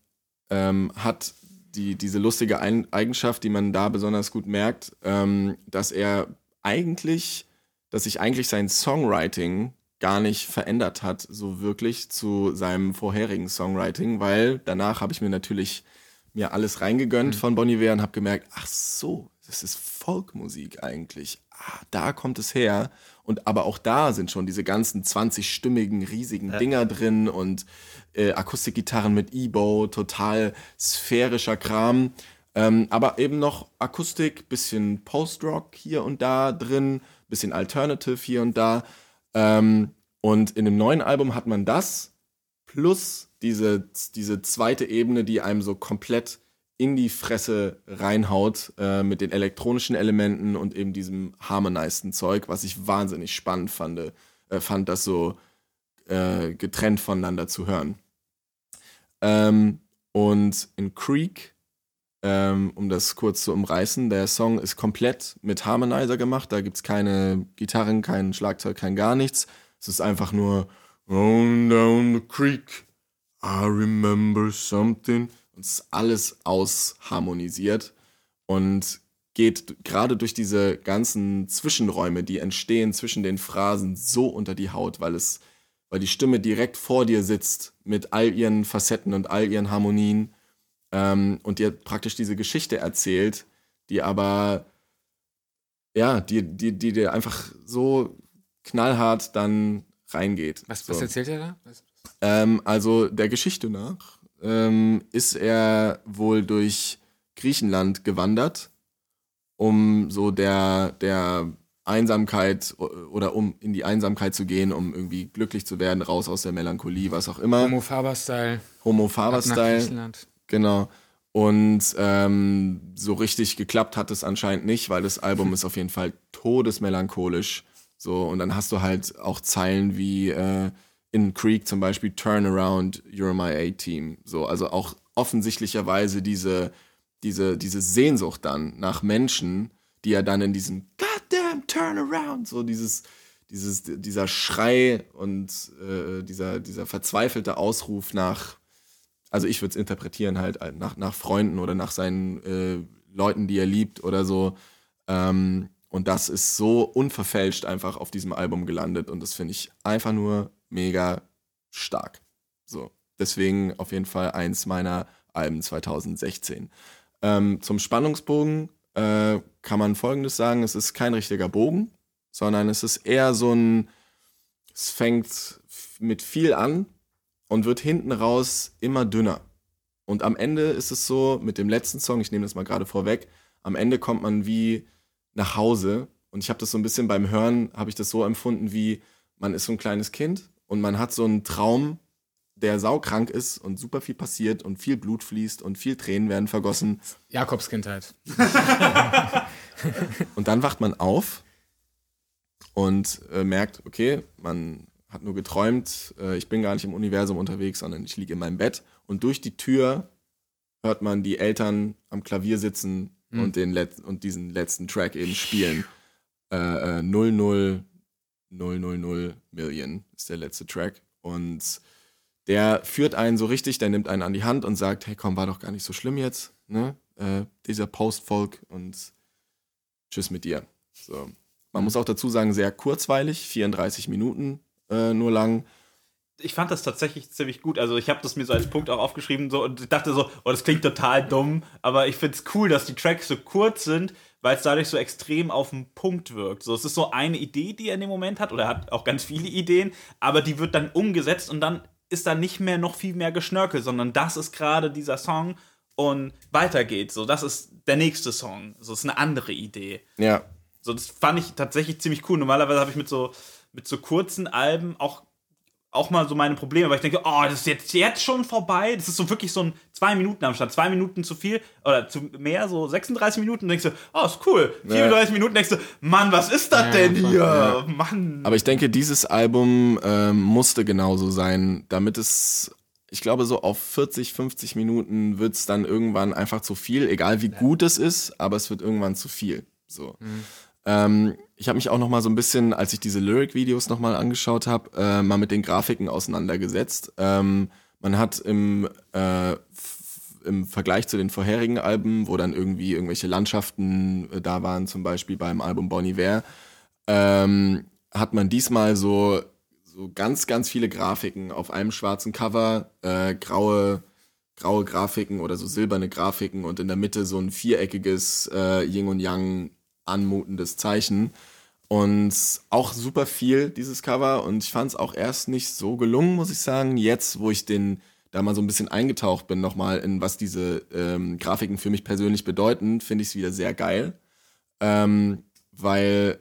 [SPEAKER 2] ähm, hat die, diese lustige Ein Eigenschaft, die man da besonders gut merkt, ähm, dass er eigentlich, dass sich eigentlich sein Songwriting gar nicht verändert hat, so wirklich zu seinem vorherigen Songwriting, weil danach habe ich mir natürlich mir alles reingegönnt mhm. von Bon Iver und habe gemerkt, ach so, das ist Folkmusik eigentlich. Ah, da kommt es her. Und aber auch da sind schon diese ganzen 20-stimmigen, riesigen ja. Dinger drin und äh, Akustikgitarren mit E-Bow, total sphärischer Kram. Ähm, aber eben noch Akustik, bisschen Post-Rock hier und da drin, bisschen Alternative hier und da. Ähm, und in dem neuen Album hat man das plus diese, diese zweite Ebene, die einem so komplett in die Fresse reinhaut äh, mit den elektronischen Elementen und eben diesem harmonizeden Zeug, was ich wahnsinnig spannend fand, äh, fand das so äh, getrennt voneinander zu hören. Ähm, und in Creek, ähm, um das kurz zu umreißen, der Song ist komplett mit Harmonizer gemacht. Da gibt es keine Gitarren, kein Schlagzeug, kein gar nichts. Es ist einfach nur Rolling down the creek, I remember something. Und es ist alles ausharmonisiert und geht gerade durch diese ganzen Zwischenräume, die entstehen zwischen den Phrasen, so unter die Haut, weil es weil die Stimme direkt vor dir sitzt mit all ihren Facetten und all ihren Harmonien ähm, und dir praktisch diese Geschichte erzählt, die aber ja, die, die, die dir einfach so knallhart dann reingeht.
[SPEAKER 4] Was,
[SPEAKER 2] so.
[SPEAKER 4] was erzählt er da?
[SPEAKER 2] Ähm, also der Geschichte nach ähm, ist er wohl durch Griechenland gewandert, um so der, der Einsamkeit oder um in die Einsamkeit zu gehen, um irgendwie glücklich zu werden, raus aus der Melancholie, was auch immer.
[SPEAKER 4] Homo Faber-Style.
[SPEAKER 2] Homo Faber-Style. Genau. Und ähm, so richtig geklappt hat es anscheinend nicht, weil das Album ist auf jeden Fall todesmelancholisch. So, und dann hast du halt auch Zeilen wie äh, in Creek zum Beispiel Turn Around, You're My A-Team. So, also auch offensichtlicherweise diese, diese, diese Sehnsucht dann nach Menschen, die er dann in diesem Goddamn Turn Around, so dieses, dieses, dieser Schrei und äh, dieser, dieser verzweifelte Ausruf nach also ich würde es interpretieren halt nach, nach Freunden oder nach seinen äh, Leuten, die er liebt oder so. Ähm, und das ist so unverfälscht einfach auf diesem Album gelandet und das finde ich einfach nur mega stark. So, deswegen auf jeden Fall eins meiner Alben 2016. Ähm, zum Spannungsbogen äh, kann man Folgendes sagen: Es ist kein richtiger Bogen, sondern es ist eher so ein. Es fängt mit viel an und wird hinten raus immer dünner. Und am Ende ist es so, mit dem letzten Song, ich nehme das mal gerade vorweg, am Ende kommt man wie nach Hause. Und ich habe das so ein bisschen beim Hören, habe ich das so empfunden, wie man ist so ein kleines Kind und man hat so einen Traum, der saukrank ist und super viel passiert und viel Blut fließt und viel Tränen werden vergossen.
[SPEAKER 4] Jakobs Kindheit.
[SPEAKER 2] Und dann wacht man auf und äh, merkt, okay, man hat nur geträumt, äh, ich bin gar nicht im Universum unterwegs, sondern ich liege in meinem Bett. Und durch die Tür hört man die Eltern am Klavier sitzen und, den Let und diesen letzten Track eben spielen. Äh, äh, 00 000 Million ist der letzte Track. Und der führt einen so richtig, der nimmt einen an die Hand und sagt, hey komm, war doch gar nicht so schlimm jetzt, ne? Äh, dieser Post-Folk und tschüss mit dir. So. Man muss auch dazu sagen, sehr kurzweilig, 34 Minuten äh, nur lang.
[SPEAKER 1] ich fand das tatsächlich ziemlich gut. Also ich habe das mir so als Punkt auch aufgeschrieben so, und ich dachte so, oh, das klingt total dumm, aber ich finde es cool, dass die Tracks so kurz sind, weil es dadurch so extrem auf den Punkt wirkt. So, es ist so eine Idee, die er in dem Moment hat, oder er hat auch ganz viele Ideen, aber die wird dann umgesetzt und dann ist da nicht mehr noch viel mehr Geschnörkel, sondern das ist gerade dieser Song und weiter geht's. So, das ist der nächste Song. So, das ist eine andere Idee.
[SPEAKER 2] Ja,
[SPEAKER 1] So, das fand ich tatsächlich ziemlich cool. Normalerweise habe ich mit so, mit so kurzen Alben auch, auch mal so meine Probleme, weil ich denke, oh, das ist jetzt, jetzt schon vorbei. Das ist so wirklich so ein zwei Minuten am Start. Zwei Minuten zu viel oder zu mehr, so 36 Minuten. denkst du, oh, ist cool. 34 Minuten denkst du, Mann, was ist das
[SPEAKER 4] Ja,
[SPEAKER 1] denn hier?
[SPEAKER 2] ja.
[SPEAKER 1] Mann.
[SPEAKER 2] aber ich denke, dieses Album ähm, musste genauso sein, damit es, ich glaube, so auf 40, 50 Minuten wird es dann irgendwann einfach zu viel, egal wie gut es ist, aber es wird irgendwann zu viel. So. Ähm, ich habe mich auch noch mal so ein bisschen, als ich diese Lyric-Videos noch mal angeschaut habe, äh, mal mit den Grafiken auseinandergesetzt. Ähm, man hat im, äh, im Vergleich zu den vorherigen Alben, wo dann irgendwie irgendwelche Landschaften äh, da waren, zum Beispiel beim Album Bon Iver, ähm, hat man diesmal so, so ganz, ganz viele Grafiken auf einem schwarzen Cover, äh, graue, graue Grafiken oder so silberne Grafiken und in der Mitte so ein viereckiges äh, Yin und Yang anmutendes Zeichen. Und auch super viel, dieses Cover. Und ich fand es auch erst nicht so gelungen, muss ich sagen. Jetzt, wo ich den da mal so ein bisschen eingetaucht bin, nochmal in was diese ähm, Grafiken für mich persönlich bedeuten, finde ich es wieder sehr geil. Ähm, weil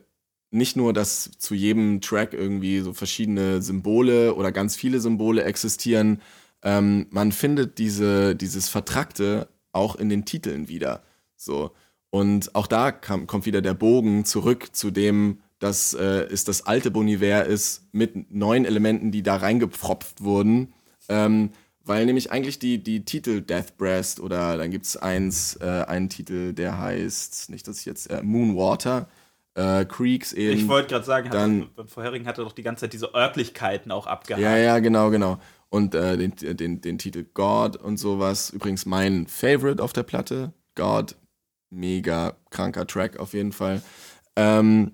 [SPEAKER 2] nicht nur, dass zu jedem Track irgendwie so verschiedene Symbole oder ganz viele Symbole existieren, ähm, man findet diese, dieses Vertrackte auch in den Titeln wieder. So. Und auch da kam, kommt wieder der Bogen zurück zu dem, dass äh, es das alte Boniver ist mit neuen Elementen, die da reingepfropft wurden. Ähm, weil nämlich eigentlich die, die Titel Death Breast oder dann gibt es eins, äh, einen Titel, der heißt, nicht, dass ich jetzt, äh, Moonwater, äh, Creeks eben.
[SPEAKER 1] ich wollte gerade sagen,
[SPEAKER 2] dann-
[SPEAKER 1] er- beim vorherigen hat er doch die ganze Zeit diese Örtlichkeiten auch abgehakt.
[SPEAKER 2] Ja, ja, genau, genau. Und äh, den, den, den Titel God und sowas. Übrigens mein Favorite auf der Platte. God, mega kranker Track auf jeden Fall. Ähm,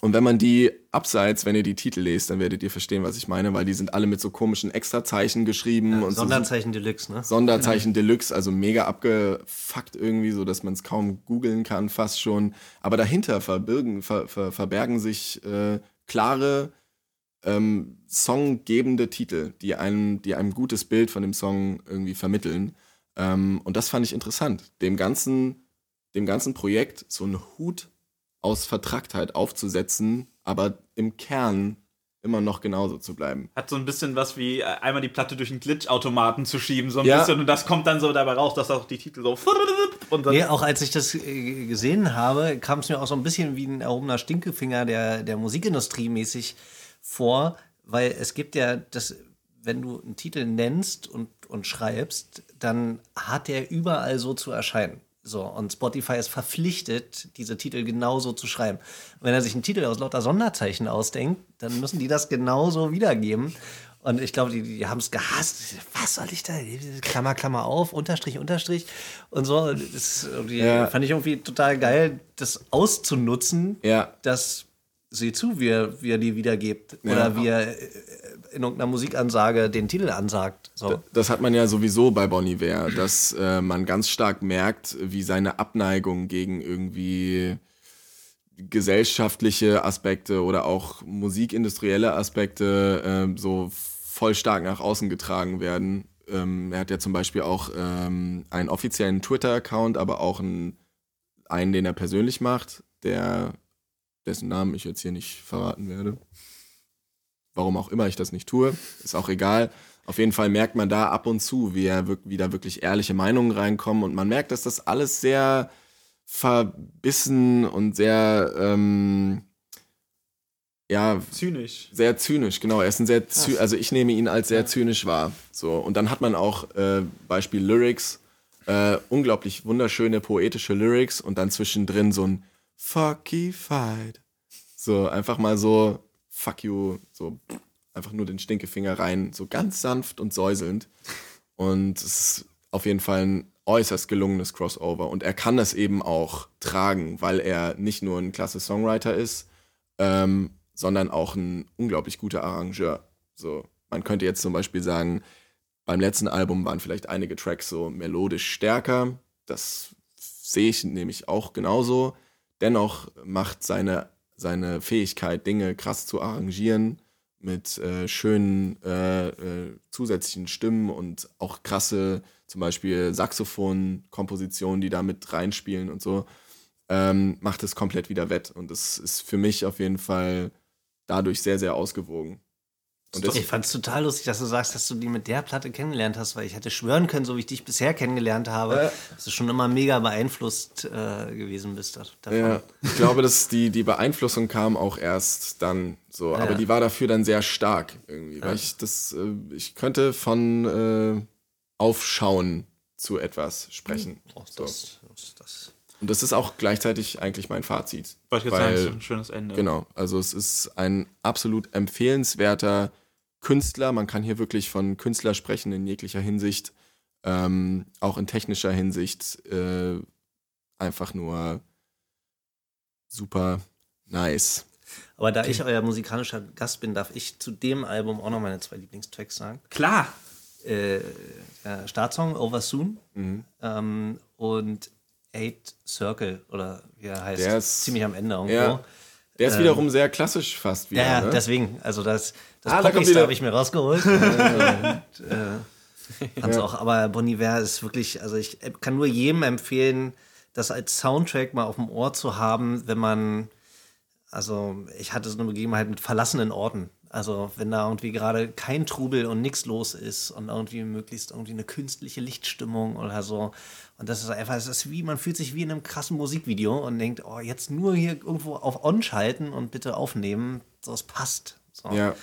[SPEAKER 2] Und wenn man die abseits, wenn ihr die Titel lest, dann werdet ihr verstehen, was ich meine, weil die sind alle mit so komischen Extrazeichen geschrieben
[SPEAKER 3] Ja,
[SPEAKER 2] und so
[SPEAKER 3] Sonderzeichen Deluxe, ne?
[SPEAKER 2] Sonderzeichen Deluxe, also mega abgefuckt irgendwie, so dass man es kaum googeln kann, fast schon. Aber dahinter verbirgen, ver, ver, verbergen sich äh, klare, ähm, songgebende Titel, die einem, die einem gutes Bild von dem Song irgendwie vermitteln. Ähm, und das fand ich interessant, dem ganzen, dem ganzen Projekt so einen Hut aus Vertracktheit aufzusetzen, aber im Kern immer noch genauso zu bleiben.
[SPEAKER 1] Hat so ein bisschen was wie äh, einmal die Platte durch einen Glitch-Automaten zu schieben, so ein
[SPEAKER 2] Ja.
[SPEAKER 1] bisschen. Und das kommt dann so dabei raus, dass auch die Titel so. Und dann
[SPEAKER 3] Nee, auch als ich das äh, gesehen habe, kam es mir auch so ein bisschen wie ein erhobener Stinkefinger der, der Musikindustrie mäßig vor, weil es gibt ja das, wenn du einen Titel nennst und, und schreibst, dann hat der überall so zu erscheinen. So, und Spotify ist verpflichtet, diese Titel genauso zu schreiben. Und wenn er sich einen Titel aus lauter Sonderzeichen ausdenkt, dann müssen die das genauso wiedergeben. Und ich glaube, die, die haben es gehasst. Was soll ich da? Klammer, Klammer auf, Unterstrich, Unterstrich und so. Das
[SPEAKER 2] Ja.
[SPEAKER 3] fand ich irgendwie total geil, das auszunutzen,
[SPEAKER 2] Ja.
[SPEAKER 3] dass sieh zu, wie er, wie er die wiedergibt.
[SPEAKER 2] Ja.
[SPEAKER 3] Oder wie er in irgendeiner Musikansage den Titel ansagt. So.
[SPEAKER 2] Das hat man ja sowieso bei Bon Iver, dass äh, man ganz stark merkt, wie seine Abneigung gegen irgendwie gesellschaftliche Aspekte oder auch musikindustrielle Aspekte ähm, so voll stark nach außen getragen werden. Ähm, er hat ja zum Beispiel auch ähm, einen offiziellen Twitter-Account, aber auch einen, einen, den er persönlich macht, der dessen Namen ich jetzt hier nicht verraten werde. Warum auch immer ich das nicht tue, ist auch egal. Auf jeden Fall merkt man da ab und zu, wie, er wie da wirklich ehrliche Meinungen reinkommen und man merkt, dass das alles sehr verbissen und sehr, ähm, ja,
[SPEAKER 1] zynisch.
[SPEAKER 2] sehr zynisch, genau. Er ist ein sehr, zy also ich nehme ihn als sehr zynisch wahr. So und dann hat man auch äh, Beispiel Lyrics, äh, unglaublich wunderschöne poetische Lyrics und dann zwischendrin so ein Fuckified. So einfach mal so Fuck you, so einfach nur den Stinkefinger rein, so ganz sanft und säuselnd. Und es ist auf jeden Fall ein äußerst gelungenes Crossover. Und er kann das eben auch tragen, weil er nicht nur ein klasse Songwriter ist, ähm, sondern auch ein unglaublich guter Arrangeur. So, man könnte jetzt zum Beispiel sagen, beim letzten Album waren vielleicht einige Tracks so melodisch stärker. Das sehe ich nämlich auch genauso. Dennoch macht seine, seine Fähigkeit, Dinge krass zu arrangieren, mit äh, schönen äh, äh, zusätzlichen Stimmen und auch krasse, zum Beispiel Saxophon-Kompositionen, die da mit reinspielen und so, ähm, macht es komplett wieder wett. Und das ist für mich auf jeden Fall dadurch sehr, sehr ausgewogen. Und das,
[SPEAKER 3] Ich fand es total lustig, dass du sagst, dass du die mit der Platte kennengelernt hast, weil ich hätte schwören können, so wie ich dich bisher kennengelernt habe, dass du schon immer mega beeinflusst äh, gewesen bist da- davon.
[SPEAKER 2] Ja, ich glaube, dass die, die Beeinflussung kam auch erst dann so, aber die war dafür dann sehr stark irgendwie, weil ich das, äh, ich könnte von äh, Aufschauen zu etwas sprechen.
[SPEAKER 3] Oh,
[SPEAKER 2] So.
[SPEAKER 3] das, das, das.
[SPEAKER 2] Und das ist auch gleichzeitig eigentlich mein Fazit.
[SPEAKER 1] Wollte ich jetzt sagen,
[SPEAKER 2] Weil-
[SPEAKER 1] ist ein schönes Ende.
[SPEAKER 2] Genau, also es ist ein absolut empfehlenswerter Künstler. Man kann hier wirklich von Künstler sprechen in jeglicher Hinsicht, ähm, auch in technischer Hinsicht. Äh, einfach nur super nice.
[SPEAKER 3] Aber da ich euer musikalischer Gast bin, darf ich zu dem Album auch noch meine zwei Lieblingstracks sagen.
[SPEAKER 1] Klar.
[SPEAKER 3] Äh, Startsong Over Soon
[SPEAKER 2] Mhm.
[SPEAKER 3] ähm, und Eight Circle oder wie er heißt.
[SPEAKER 2] Der ist-
[SPEAKER 3] ziemlich am Ende irgendwo.
[SPEAKER 2] Ja. Der ist wiederum sehr klassisch fast wieder.
[SPEAKER 3] Ähm, Ja, ja,
[SPEAKER 2] ne?
[SPEAKER 3] deswegen. Also das, das
[SPEAKER 2] Ah, da
[SPEAKER 3] habe ich mir rausgeholt. und, äh, fand's auch, aber Bon Iver ist wirklich, also ich kann nur jedem empfehlen, das als Soundtrack mal auf dem Ohr zu haben, wenn man, also ich hatte so eine Begebenheit mit verlassenen Orten. Also wenn da irgendwie gerade kein Trubel und nichts los ist und irgendwie möglichst irgendwie eine künstliche Lichtstimmung oder so. Und das ist einfach, es ist wie, man fühlt sich wie in einem krassen Musikvideo und denkt, oh, jetzt nur hier irgendwo auf On schalten und bitte aufnehmen, so es passt. So.
[SPEAKER 2] Ja.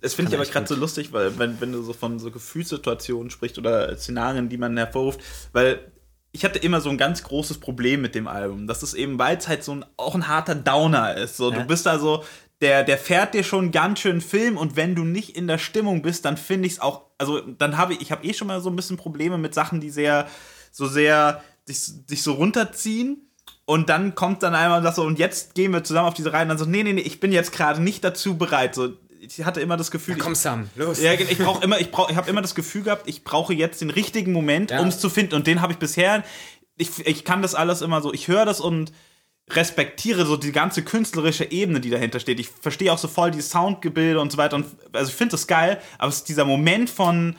[SPEAKER 1] Das finde ich aber gerade so lustig, weil wenn, wenn du so von so Gefühlssituationen sprichst oder Szenarien, die man hervorruft, weil ich hatte immer so ein ganz großes Problem mit dem Album. Das ist eben, weil es halt so ein, auch ein harter Downer ist. So,
[SPEAKER 3] Ja.
[SPEAKER 1] Du bist da so, der, der fährt dir schon ganz schön Film und wenn du nicht in der Stimmung bist, dann finde ich es auch, also dann habe ich, ich habe eh schon mal so ein bisschen Probleme mit Sachen, die sehr, so sehr, dich, dich so runterziehen. Und dann kommt dann einmal das so, und jetzt gehen wir zusammen auf diese Reihe und dann so, nee, nee, nee, ich bin jetzt gerade nicht dazu bereit. So, ich hatte immer das Gefühl,
[SPEAKER 4] Ja, komm, Sam, los.
[SPEAKER 1] ich, ja, ich brauche immer, ich brauche, ich habe immer das Gefühl gehabt, ich brauche jetzt den richtigen Moment,
[SPEAKER 4] Ja.
[SPEAKER 1] um es zu finden. Und den habe ich bisher. Ich, ich kann das alles immer so, ich höre das und respektiere so die ganze künstlerische Ebene, die dahinter steht. Ich verstehe auch so voll die Soundgebilde und so weiter. Und also ich finde das geil, aber es ist dieser Moment von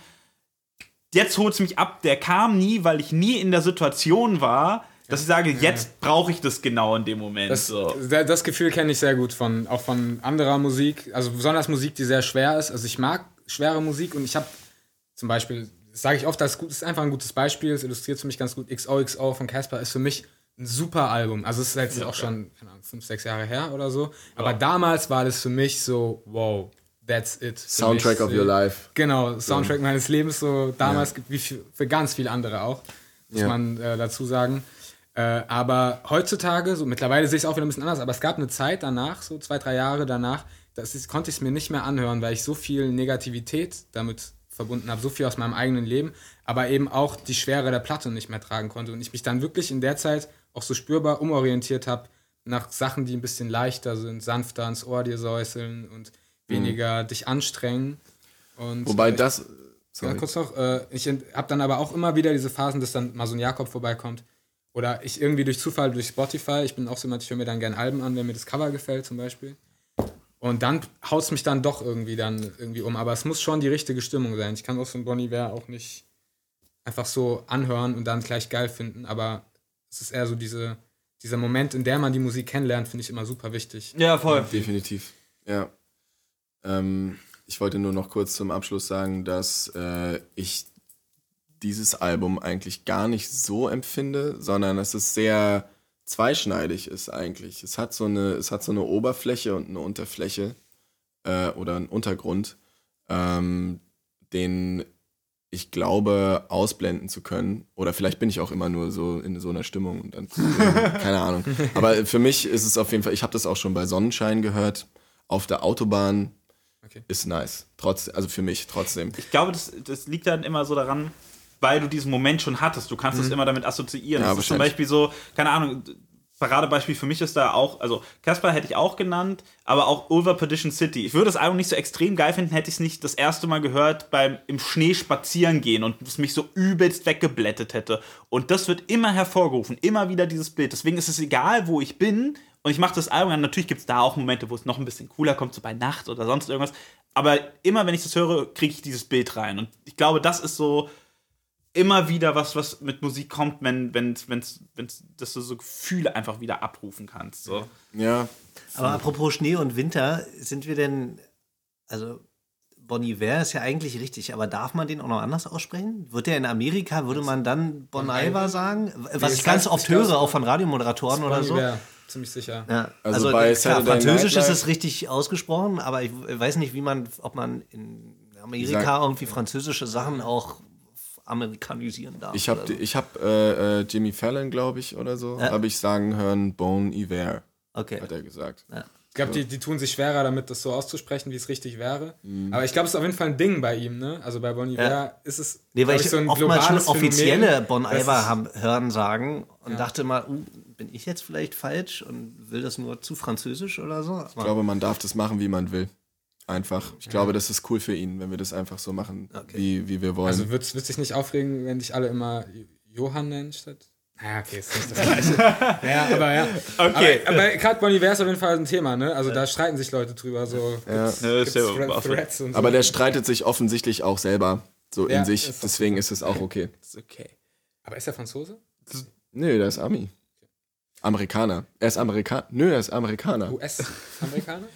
[SPEAKER 1] jetzt holt es mich ab, der kam nie, weil ich nie in der Situation war, dass ich sage, jetzt brauche ich das genau in dem Moment.
[SPEAKER 4] Das,
[SPEAKER 1] so.
[SPEAKER 4] da- das Gefühl kenne ich sehr gut von auch von anderer Musik, also besonders Musik, die sehr schwer ist. Also ich mag schwere Musik und ich habe zum Beispiel, das sage ich oft, das ist, einfach ein gutes Beispiel, es illustriert für mich ganz gut. XOXO von Casper ist für mich ein super Album. Also es ist jetzt auch schon keine Ahnung, fünf, sechs Jahre her oder so. Aber damals war das für mich so, wow, that's it.
[SPEAKER 2] Soundtrack
[SPEAKER 4] mich,
[SPEAKER 2] of your life.
[SPEAKER 4] Genau, Soundtrack meines Lebens, so damals, wie für, für ganz viele andere auch, muss
[SPEAKER 2] Ja.
[SPEAKER 4] man äh, dazu sagen. Äh, aber heutzutage, so mittlerweile sehe ich es auch wieder ein bisschen anders, aber es gab eine Zeit danach, so zwei, drei Jahre danach, das ist, konnte ich es mir nicht mehr anhören, weil ich so viel Negativität damit verbunden habe, so viel aus meinem eigenen Leben, aber eben auch die Schwere der Platte nicht mehr tragen konnte und ich mich dann wirklich in der Zeit auch so spürbar umorientiert habe nach Sachen, die ein bisschen leichter sind, sanfter ans Ohr dir säuseln und weniger dich anstrengen. Und
[SPEAKER 2] Wobei
[SPEAKER 4] ich-
[SPEAKER 2] das.
[SPEAKER 4] ja,
[SPEAKER 2] Sorry.
[SPEAKER 4] kurz noch. Äh, ich habe dann aber auch immer wieder diese Phasen, dass dann mal so ein Jakob vorbeikommt. Oder ich irgendwie durch Zufall durch Spotify, ich bin auch so jemand, ich höre mir dann gerne Alben an, wenn mir das Cover gefällt zum Beispiel. Und dann haut es mich dann doch irgendwie dann irgendwie um. Aber es muss schon die richtige Stimmung sein. Ich kann auch so ein Bon Iver auch nicht einfach so anhören und dann gleich geil finden. Aber es ist eher so diese, dieser Moment, in der man die Musik kennenlernt, finde ich immer super wichtig.
[SPEAKER 1] Ja, voll.
[SPEAKER 2] Definitiv. Ja. Ähm, ich wollte nur noch kurz zum Abschluss sagen, dass äh, ich dieses Album eigentlich gar nicht so empfinde, sondern dass es sehr zweischneidig ist eigentlich. Es hat so eine, es hat so eine Oberfläche und eine Unterfläche äh, oder einen Untergrund, ähm, den ich glaube, ausblenden zu können. Oder vielleicht bin ich auch immer nur so in so einer Stimmung und dann, keine Ahnung. Aber für mich ist es auf jeden Fall, ich habe das auch schon bei Sonnenschein gehört, auf der Autobahn
[SPEAKER 4] Okay.
[SPEAKER 2] ist nice. Trotz, also für mich trotzdem.
[SPEAKER 1] Ich glaube, das, das liegt dann immer so daran, weil du diesen Moment schon hattest. Du kannst es immer damit assoziieren.
[SPEAKER 2] Ja,
[SPEAKER 1] das ist zum. Beispiel so, keine Ahnung, Paradebeispiel für mich ist da auch, also Casper hätte ich auch genannt, aber auch Over Perdition City. Ich würde das Album nicht so extrem geil finden, hätte ich es nicht das erste Mal gehört beim im Schnee spazieren gehen und es mich so übelst weggeblättet hätte. Und das wird immer hervorgerufen, immer wieder dieses Bild. Deswegen ist es egal, wo ich bin. Und ich mache das Album an. Natürlich gibt es da auch Momente, wo es noch ein bisschen cooler kommt, so bei Nacht oder sonst irgendwas. Aber immer, wenn ich das höre, kriege ich dieses Bild rein. Und ich glaube, das ist so immer wieder was, was mit Musik kommt, wenn, wenn, wenn's, wenn's, dass du so Gefühle einfach wieder abrufen kannst. So.
[SPEAKER 2] Ja,
[SPEAKER 3] Aber apropos Schnee und Winter, sind wir denn, also Bon Iver ist ja eigentlich richtig, aber darf man den auch noch anders aussprechen? Wird der in Amerika, würde man dann Bon Iver sagen? Was
[SPEAKER 4] es
[SPEAKER 3] ich ganz
[SPEAKER 4] heißt-
[SPEAKER 3] oft
[SPEAKER 4] ich
[SPEAKER 3] höre, auch von Radiomoderatoren oder
[SPEAKER 4] Bon
[SPEAKER 3] so.
[SPEAKER 4] Iver, ziemlich sicher.
[SPEAKER 3] Ja,
[SPEAKER 2] Also
[SPEAKER 3] also,
[SPEAKER 2] bei
[SPEAKER 3] klar, Französisch ist es richtig ausgesprochen, aber ich weiß nicht, wie man, ob man in Amerika irgendwie französische Sachen auch amerikanisieren darf.
[SPEAKER 2] ich habe
[SPEAKER 3] so.
[SPEAKER 2] ich hab, äh, äh, Jimmy Fallon, glaube ich, oder so,
[SPEAKER 3] Ja.
[SPEAKER 2] habe ich sagen hören, Bon Iver,
[SPEAKER 3] Okay.
[SPEAKER 2] hat er gesagt.
[SPEAKER 4] Ich glaube, die, die tun sich schwerer damit, das so auszusprechen, wie es richtig wäre.
[SPEAKER 2] Mhm.
[SPEAKER 4] Aber ich glaube, es ist auf jeden Fall ein Ding bei ihm, ne? Also bei Bon Iver
[SPEAKER 3] Ja.
[SPEAKER 4] ist es
[SPEAKER 3] Nee, weil ich,
[SPEAKER 4] so ein
[SPEAKER 3] oftmals schon offizielle
[SPEAKER 4] Phänomen,
[SPEAKER 3] Bon Iver haben, hören sagen und dachte mal, uh, bin ich jetzt vielleicht falsch und will das nur zu französisch oder so?
[SPEAKER 2] Ich glaube, man darf das machen, wie man will. Einfach. Ich glaube, das ist cool für ihn, wenn wir das einfach so machen,
[SPEAKER 3] Okay.
[SPEAKER 2] wie, wie wir wollen.
[SPEAKER 4] Also wird es dich nicht aufregen, wenn dich alle immer Johann nennen statt? Ja, okay, ist nicht das Gleiche. ja, aber ja.
[SPEAKER 1] Okay.
[SPEAKER 4] Aber, aber gerade Bon Iver ist auf jeden Fall ein Thema, ne? Also da streiten sich Leute drüber, so.
[SPEAKER 2] Ja.
[SPEAKER 4] Gibt's,
[SPEAKER 1] Ja, ist
[SPEAKER 4] gibt's
[SPEAKER 1] ja
[SPEAKER 4] Threads und so.
[SPEAKER 2] Aber der streitet sich offensichtlich auch selber so
[SPEAKER 4] Ja,
[SPEAKER 2] in sich.
[SPEAKER 4] ist
[SPEAKER 2] Deswegen ist es auch okay.
[SPEAKER 1] Ist okay.
[SPEAKER 4] aber ist er Franzose?
[SPEAKER 2] Nö, der ist Ami. Amerikaner. Er ist Amerikaner. Nö, er ist Amerikaner.
[SPEAKER 4] US-Amerikaner?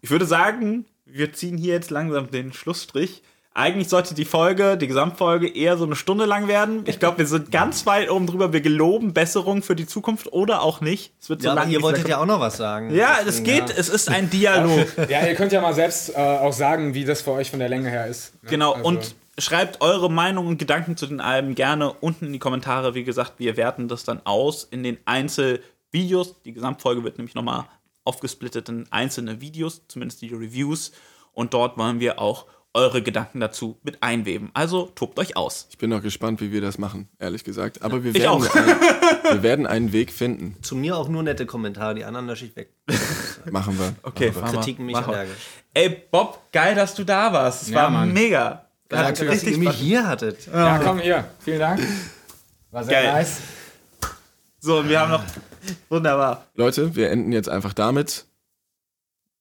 [SPEAKER 1] Ich würde sagen, wir ziehen hier jetzt langsam den Schlussstrich. Eigentlich sollte die Folge, die Gesamtfolge, eher so eine Stunde lang werden. Ich glaube, wir sind ganz weit oben drüber. Wir geloben Besserung für die Zukunft oder auch nicht. Es wird so
[SPEAKER 3] Ja,
[SPEAKER 1] lange
[SPEAKER 3] ihr wolltet ja auch noch was sagen.
[SPEAKER 1] Ja, es geht. Es ist ein Dialog.
[SPEAKER 4] ja, ihr könnt ja mal selbst äh, auch sagen, wie das für euch von der Länge her ist. ne?
[SPEAKER 1] Genau,
[SPEAKER 4] Also-
[SPEAKER 1] und schreibt eure Meinung und Gedanken zu den Alben gerne unten in die Kommentare. Wie gesagt, wir werten das dann aus in den Einzelvideos. Die Gesamtfolge wird nämlich nochmal aufgesplittet in einzelne Videos, zumindest die Reviews. Und dort wollen wir auch eure Gedanken dazu mit einweben. Also tobt euch aus.
[SPEAKER 2] Ich bin noch gespannt, wie wir das machen, ehrlich gesagt. Aber wir
[SPEAKER 1] Ich
[SPEAKER 2] werden,
[SPEAKER 1] auch.
[SPEAKER 2] Ein, wir werden einen Weg finden.
[SPEAKER 3] Zu mir auch nur nette Kommentare, die anderen lösche ich weg.
[SPEAKER 2] Machen wir.
[SPEAKER 1] Okay,
[SPEAKER 2] Machen
[SPEAKER 1] mal.
[SPEAKER 3] Kritiken mich allergisch.
[SPEAKER 1] Ey, Bob, geil, dass du da warst. Es
[SPEAKER 4] Ja,
[SPEAKER 1] war
[SPEAKER 4] Mann.
[SPEAKER 1] mega. Hat
[SPEAKER 3] Danke, dass
[SPEAKER 1] richtig
[SPEAKER 3] ihr mich hier hattet.
[SPEAKER 4] Ja, komm hier. Vielen Dank. War sehr
[SPEAKER 1] Geil.
[SPEAKER 4] nice.
[SPEAKER 1] So, und wir haben noch. Wunderbar.
[SPEAKER 2] Leute, wir enden jetzt einfach damit.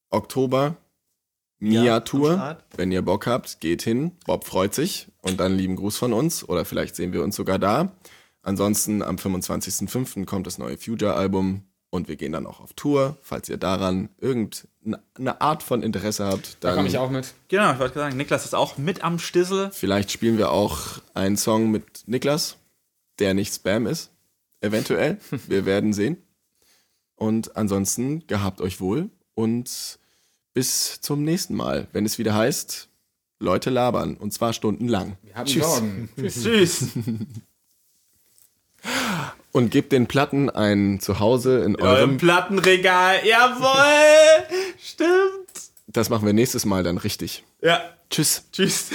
[SPEAKER 2] Oktober,
[SPEAKER 3] Ja,
[SPEAKER 2] Mia-Tour.
[SPEAKER 3] Start.
[SPEAKER 2] Wenn ihr Bock habt, geht hin. Bob freut sich. Und dann lieben Gruß von uns. Oder vielleicht sehen wir uns sogar da. Ansonsten am 25.05. kommt das neue Future-Album. Und wir gehen dann auch auf Tour. Falls ihr daran irgendeine Art von Interesse habt,
[SPEAKER 4] Da
[SPEAKER 2] dann
[SPEAKER 4] komme ich auch mit.
[SPEAKER 1] Genau, ich wollte sagen, Niklas ist auch mit am Stissel.
[SPEAKER 2] vielleicht spielen wir auch einen Song mit Niklas, der nicht Spam ist. Eventuell. Wir werden sehen. Und ansonsten gehabt euch wohl und bis zum nächsten Mal, wenn es wieder heißt, Leute labern und zwar stundenlang.
[SPEAKER 4] Wir haben
[SPEAKER 2] Tschüss.
[SPEAKER 4] Sorgen.
[SPEAKER 1] Tschüss.
[SPEAKER 2] Und gebt den Platten ein Zuhause in
[SPEAKER 1] Eurem
[SPEAKER 2] eurem.
[SPEAKER 1] Plattenregal. Jawohl. Stimmt.
[SPEAKER 2] Das machen wir nächstes Mal dann richtig.
[SPEAKER 1] Ja.
[SPEAKER 2] Tschüss.
[SPEAKER 1] Tschüss.